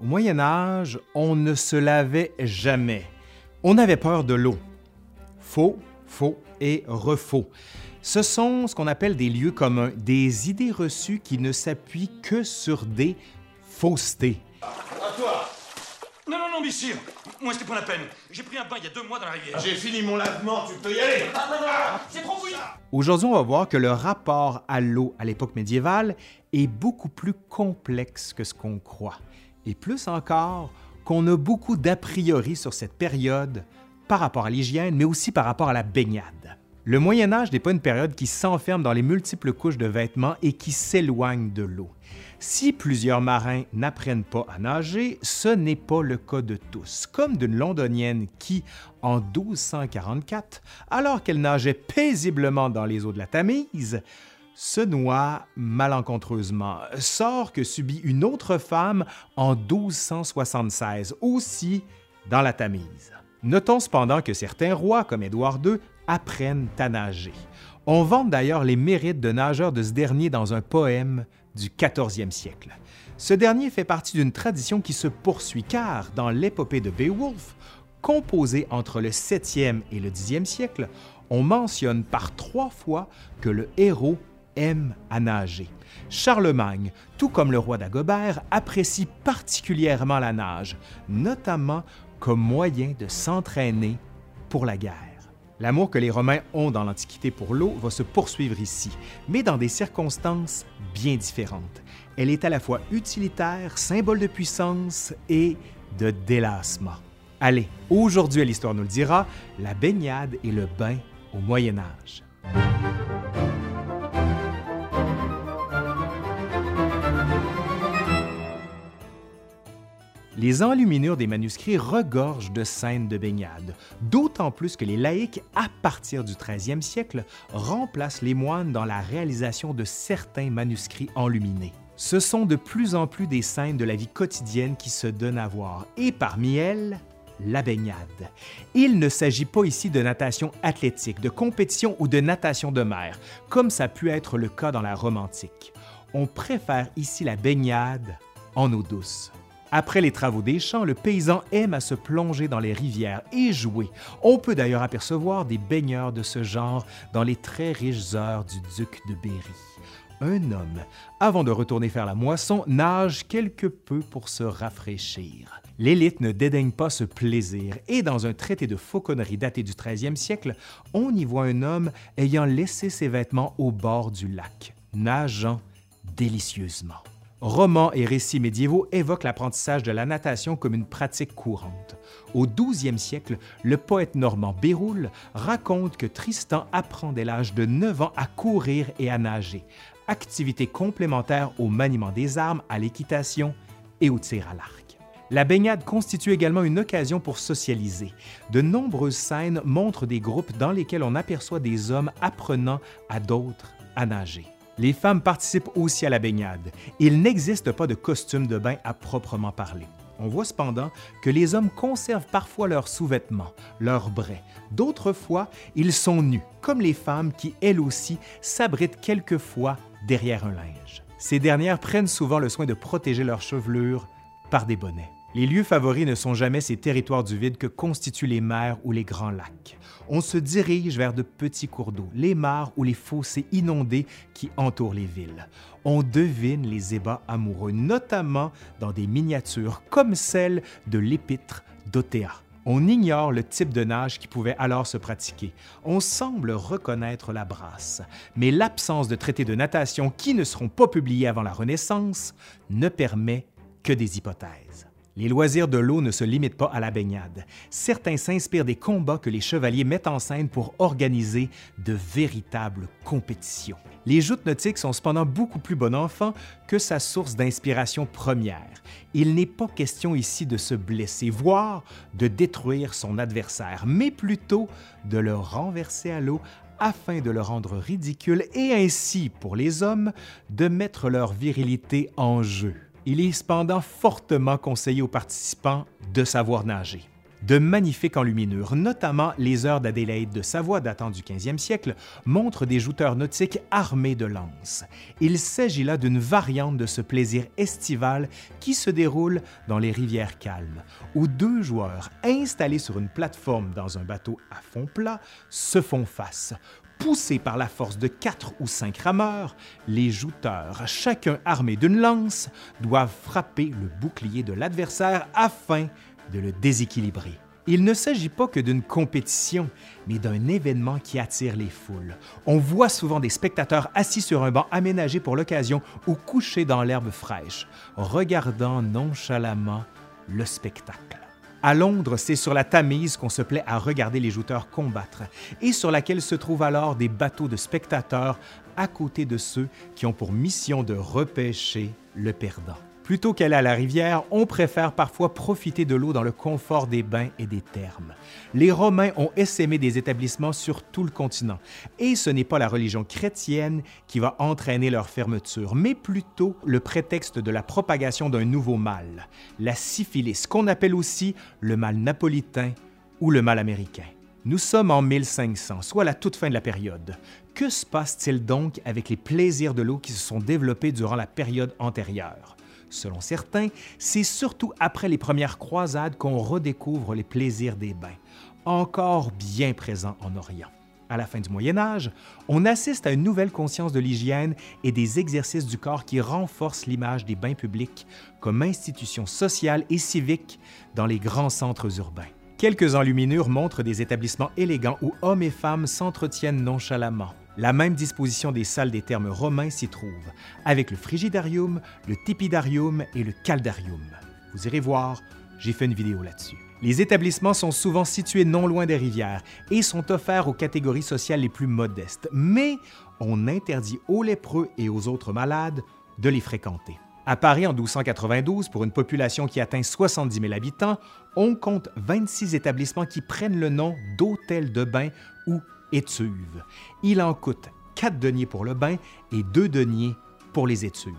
Au Moyen Âge, on ne se lavait jamais. On avait peur de l'eau. Faux, faux et refaux. Ce sont ce qu'on appelle des lieux communs, des idées reçues qui ne s'appuient que sur des faussetés. À toi Non, non, non, messieurs Moi, c'était pas la peine. J'ai pris un bain il y a deux mois dans la rivière. J'ai fini mon lavement, tu peux y aller C'est trop Aujourd'hui, on va voir que le rapport à l'eau à l'époque médiévale est beaucoup plus complexe que ce qu'on croit. Et plus encore, qu'on a beaucoup d'a priori sur cette période par rapport à l'hygiène, mais aussi par rapport à la baignade. Le Moyen Âge n'est pas une période qui s'enferme dans les multiples couches de vêtements et qui s'éloigne de l'eau. Si plusieurs marins n'apprennent pas à nager, ce n'est pas le cas de tous, comme d'une londonienne qui, en 1244, alors qu'elle nageait paisiblement dans les eaux de la Tamise, se noie malencontreusement, sort que subit une autre femme en 1276, aussi dans la Tamise. Notons cependant que certains rois, comme Édouard II, apprennent à nager. On vante d'ailleurs les mérites de nageurs de ce dernier dans un poème du 14e siècle. Ce dernier fait partie d'une tradition qui se poursuit car, dans l'épopée de Beowulf, composée entre le 7e et le 10e siècle, on mentionne par trois fois que le héros aime à nager. Charlemagne, tout comme le roi d'Agobert, apprécie particulièrement la nage, notamment comme moyen de s'entraîner pour la guerre. L'amour que les Romains ont dans l'Antiquité pour l'eau va se poursuivre ici, mais dans des circonstances bien différentes. Elle est à la fois utilitaire, symbole de puissance et de délassement. Allez, aujourd'hui à l'Histoire nous le dira, la baignade et le bain au Moyen Âge. Les enluminures des manuscrits regorgent de scènes de baignade, d'autant plus que les laïcs, à partir du 13e siècle, remplacent les moines dans la réalisation de certains manuscrits enluminés. Ce sont de plus en plus des scènes de la vie quotidienne qui se donnent à voir, et parmi elles, la baignade. Il ne s'agit pas ici de natation athlétique, de compétition ou de natation de mer, comme ça a pu être le cas dans la Rome antique. On préfère ici la baignade en eau douce. Après les travaux des champs, le paysan aime à se plonger dans les rivières et jouer. On peut d'ailleurs apercevoir des baigneurs de ce genre dans les très riches heures du duc de Berry. Un homme, avant de retourner faire la moisson, nage quelque peu pour se rafraîchir. L'élite ne dédaigne pas ce plaisir et dans un traité de fauconnerie daté du 13e siècle, on y voit un homme ayant laissé ses vêtements au bord du lac, nageant délicieusement. Romans et récits médiévaux évoquent l'apprentissage de la natation comme une pratique courante. Au 12e siècle, le poète normand Béroul raconte que Tristan apprend dès l'âge de 9 ans à courir et à nager, activité complémentaire au maniement des armes, à l'équitation et au tir à l'arc. La baignade constitue également une occasion pour socialiser. De nombreuses scènes montrent des groupes dans lesquels on aperçoit des hommes apprenant à d'autres à nager. Les femmes participent aussi à la baignade. Il n'existe pas de costume de bain à proprement parler. On voit cependant que les hommes conservent parfois leurs sous-vêtements, leurs braies. D'autres fois, ils sont nus, comme les femmes qui, elles aussi, s'abritent quelquefois derrière un linge. Ces dernières prennent souvent le soin de protéger leur chevelure par des bonnets. Les lieux favoris ne sont jamais ces territoires du vide que constituent les mers ou les grands lacs. On se dirige vers de petits cours d'eau, les mares ou les fossés inondés qui entourent les villes. On devine les ébats amoureux, notamment dans des miniatures comme celle de l'épître d'Othéa. On ignore le type de nage qui pouvait alors se pratiquer. On semble reconnaître la brasse, mais l'absence de traités de natation qui ne seront pas publiés avant la Renaissance ne permet que des hypothèses. Les loisirs de l'eau ne se limitent pas à la baignade. Certains s'inspirent des combats que les chevaliers mettent en scène pour organiser de véritables compétitions. Les joutes nautiques sont cependant beaucoup plus bon enfant que sa source d'inspiration première. Il n'est pas question ici de se blesser, voire de détruire son adversaire, mais plutôt de le renverser à l'eau afin de le rendre ridicule et ainsi, pour les hommes, de mettre leur virilité en jeu. Il est cependant fortement conseillé aux participants de savoir nager. De magnifiques enluminures, notamment les heures d'Adélaïde de Savoie datant du 15e siècle, montrent des jouteurs nautiques armés de lances. Il s'agit là d'une variante de ce plaisir estival qui se déroule dans les rivières calmes, où deux joueurs installés sur une plateforme dans un bateau à fond plat se font face poussés par la force de quatre ou cinq rameurs, les jouteurs, chacun armé d'une lance, doivent frapper le bouclier de l'adversaire afin de le déséquilibrer. Il ne s'agit pas que d'une compétition, mais d'un événement qui attire les foules. On voit souvent des spectateurs assis sur un banc aménagé pour l'occasion ou couchés dans l'herbe fraîche, regardant nonchalamment le spectacle. À Londres, c'est sur la Tamise qu'on se plaît à regarder les jouteurs combattre et sur laquelle se trouvent alors des bateaux de spectateurs à côté de ceux qui ont pour mission de repêcher le perdant. Plutôt qu'aller à la rivière, on préfère parfois profiter de l'eau dans le confort des bains et des thermes. Les Romains ont essaimé des établissements sur tout le continent, et ce n'est pas la religion chrétienne qui va entraîner leur fermeture, mais plutôt le prétexte de la propagation d'un nouveau mal, la syphilis, qu'on appelle aussi le mal napolitain ou le mal américain. Nous sommes en 1500, soit la toute fin de la période. Que se passe-t-il donc avec les plaisirs de l'eau qui se sont développés durant la période antérieure? Selon certains, c'est surtout après les premières croisades qu'on redécouvre les plaisirs des bains, encore bien présents en Orient. À la fin du Moyen Âge, on assiste à une nouvelle conscience de l'hygiène et des exercices du corps qui renforcent l'image des bains publics comme institution sociale et civique dans les grands centres urbains. Quelques enluminures montrent des établissements élégants où hommes et femmes s'entretiennent nonchalamment. La même disposition des salles des termes romains s'y trouve, avec le frigidarium, le tepidarium et le caldarium. Vous irez voir, j'ai fait une vidéo là-dessus. Les établissements sont souvent situés non loin des rivières et sont offerts aux catégories sociales les plus modestes, mais on interdit aux lépreux et aux autres malades de les fréquenter. À Paris, en 1292, pour une population qui atteint 70 000 habitants, on compte 26 établissements qui prennent le nom d'hôtels de bain ou étuves. Il en coûte 4 deniers pour le bain et 2 deniers pour les étuves.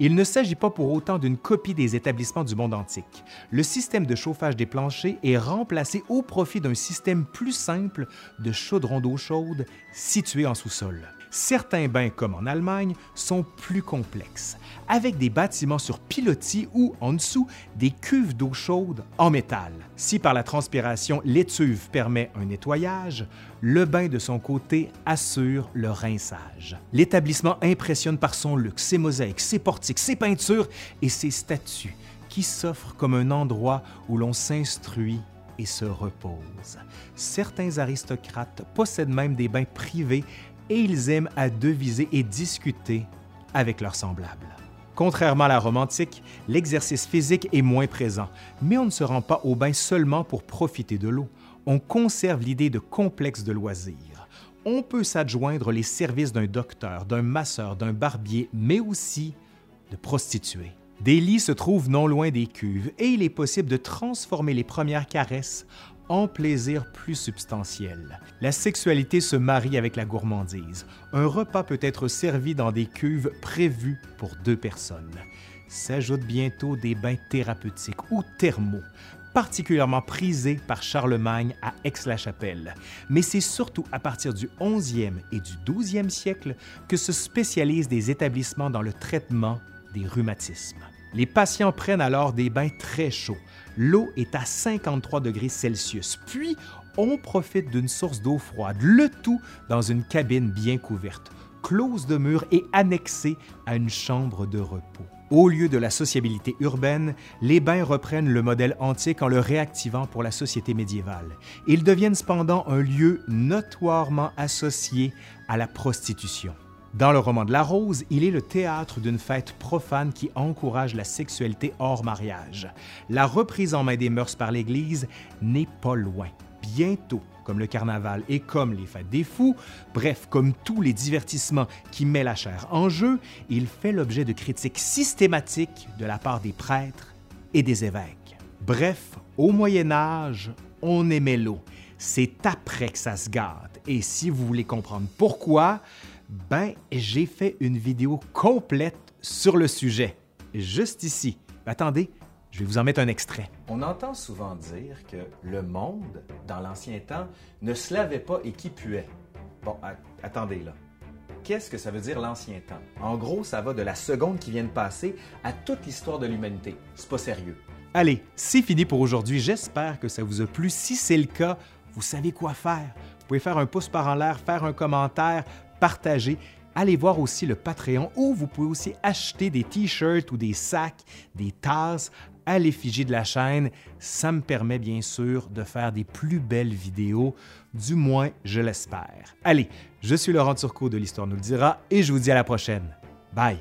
Il ne s'agit pas pour autant d'une copie des établissements du monde antique. Le système de chauffage des planchers est remplacé au profit d'un système plus simple de chaudron d'eau chaude situé en sous-sol. Certains bains, comme en Allemagne, sont plus complexes, avec des bâtiments sur pilotis ou, en dessous, des cuves d'eau chaude en métal. Si par la transpiration l'étuve permet un nettoyage, le bain de son côté assure le rinçage. L'établissement impressionne par son luxe, ses mosaïques, ses portiques, ses peintures et ses statues qui s'offrent comme un endroit où l'on s'instruit et se repose. Certains aristocrates possèdent même des bains privés et ils aiment à deviser et discuter avec leurs semblables. Contrairement à la Rome antique, l'exercice physique est moins présent, mais on ne se rend pas au bain seulement pour profiter de l'eau. On conserve l'idée de complexe de loisirs. On peut s'adjoindre les services d'un docteur, d'un masseur, d'un barbier, mais aussi de prostituées. Des lits se trouvent non loin des cuves et il est possible de transformer les premières caresses en plaisir plus substantiel. La sexualité se marie avec la gourmandise. Un repas peut être servi dans des cuves prévues pour deux personnes. S'ajoutent bientôt des bains thérapeutiques ou thermaux, particulièrement prisés par Charlemagne à Aix-la-Chapelle. Mais c'est surtout à partir du 11e et du 12e siècle que se spécialisent des établissements dans le traitement des rhumatismes. Les patients prennent alors des bains très chauds. L'eau est à 53 degrés Celsius. Puis, on profite d'une source d'eau froide, le tout dans une cabine bien couverte, close de murs et annexée à une chambre de repos. Au lieu de la sociabilité urbaine, les bains reprennent le modèle antique en le réactivant pour la société médiévale. Ils deviennent cependant un lieu notoirement associé à la prostitution. Dans le roman de la Rose, il est le théâtre d'une fête profane qui encourage la sexualité hors mariage. La reprise en main des mœurs par l'Église n'est pas loin. Bientôt, comme le carnaval et comme les fêtes des fous, bref, comme tous les divertissements qui mettent la chair en jeu, il fait l'objet de critiques systématiques de la part des prêtres et des évêques. Bref, au Moyen Âge, on aimait l'eau. C'est après que ça se gâte. Et si vous voulez comprendre pourquoi, ben, j'ai fait une vidéo complète sur le sujet, juste ici. Attendez, Je vais vous en mettre un extrait. On entend souvent dire que le monde, dans l'ancien temps, ne se lavait pas et qui puait. Bon, attendez là. Qu'est-ce que ça veut dire l'ancien temps? En gros, ça va de la seconde qui vient de passer à toute l'histoire de l'humanité. C'est pas sérieux. Allez, c'est fini pour aujourd'hui. J'espère que ça vous a plu. Si c'est le cas, vous savez quoi faire. Vous pouvez faire un pouce par en l'air, faire un commentaire, partager allez voir aussi le Patreon où vous pouvez aussi acheter des t-shirts ou des sacs, des tasses à l'effigie de la chaîne. Ça me permet bien sûr de faire des plus belles vidéos, du moins je l'espère. Allez, je suis Laurent Turcot de l'Histoire nous le dira et je vous dis à la prochaine. Bye!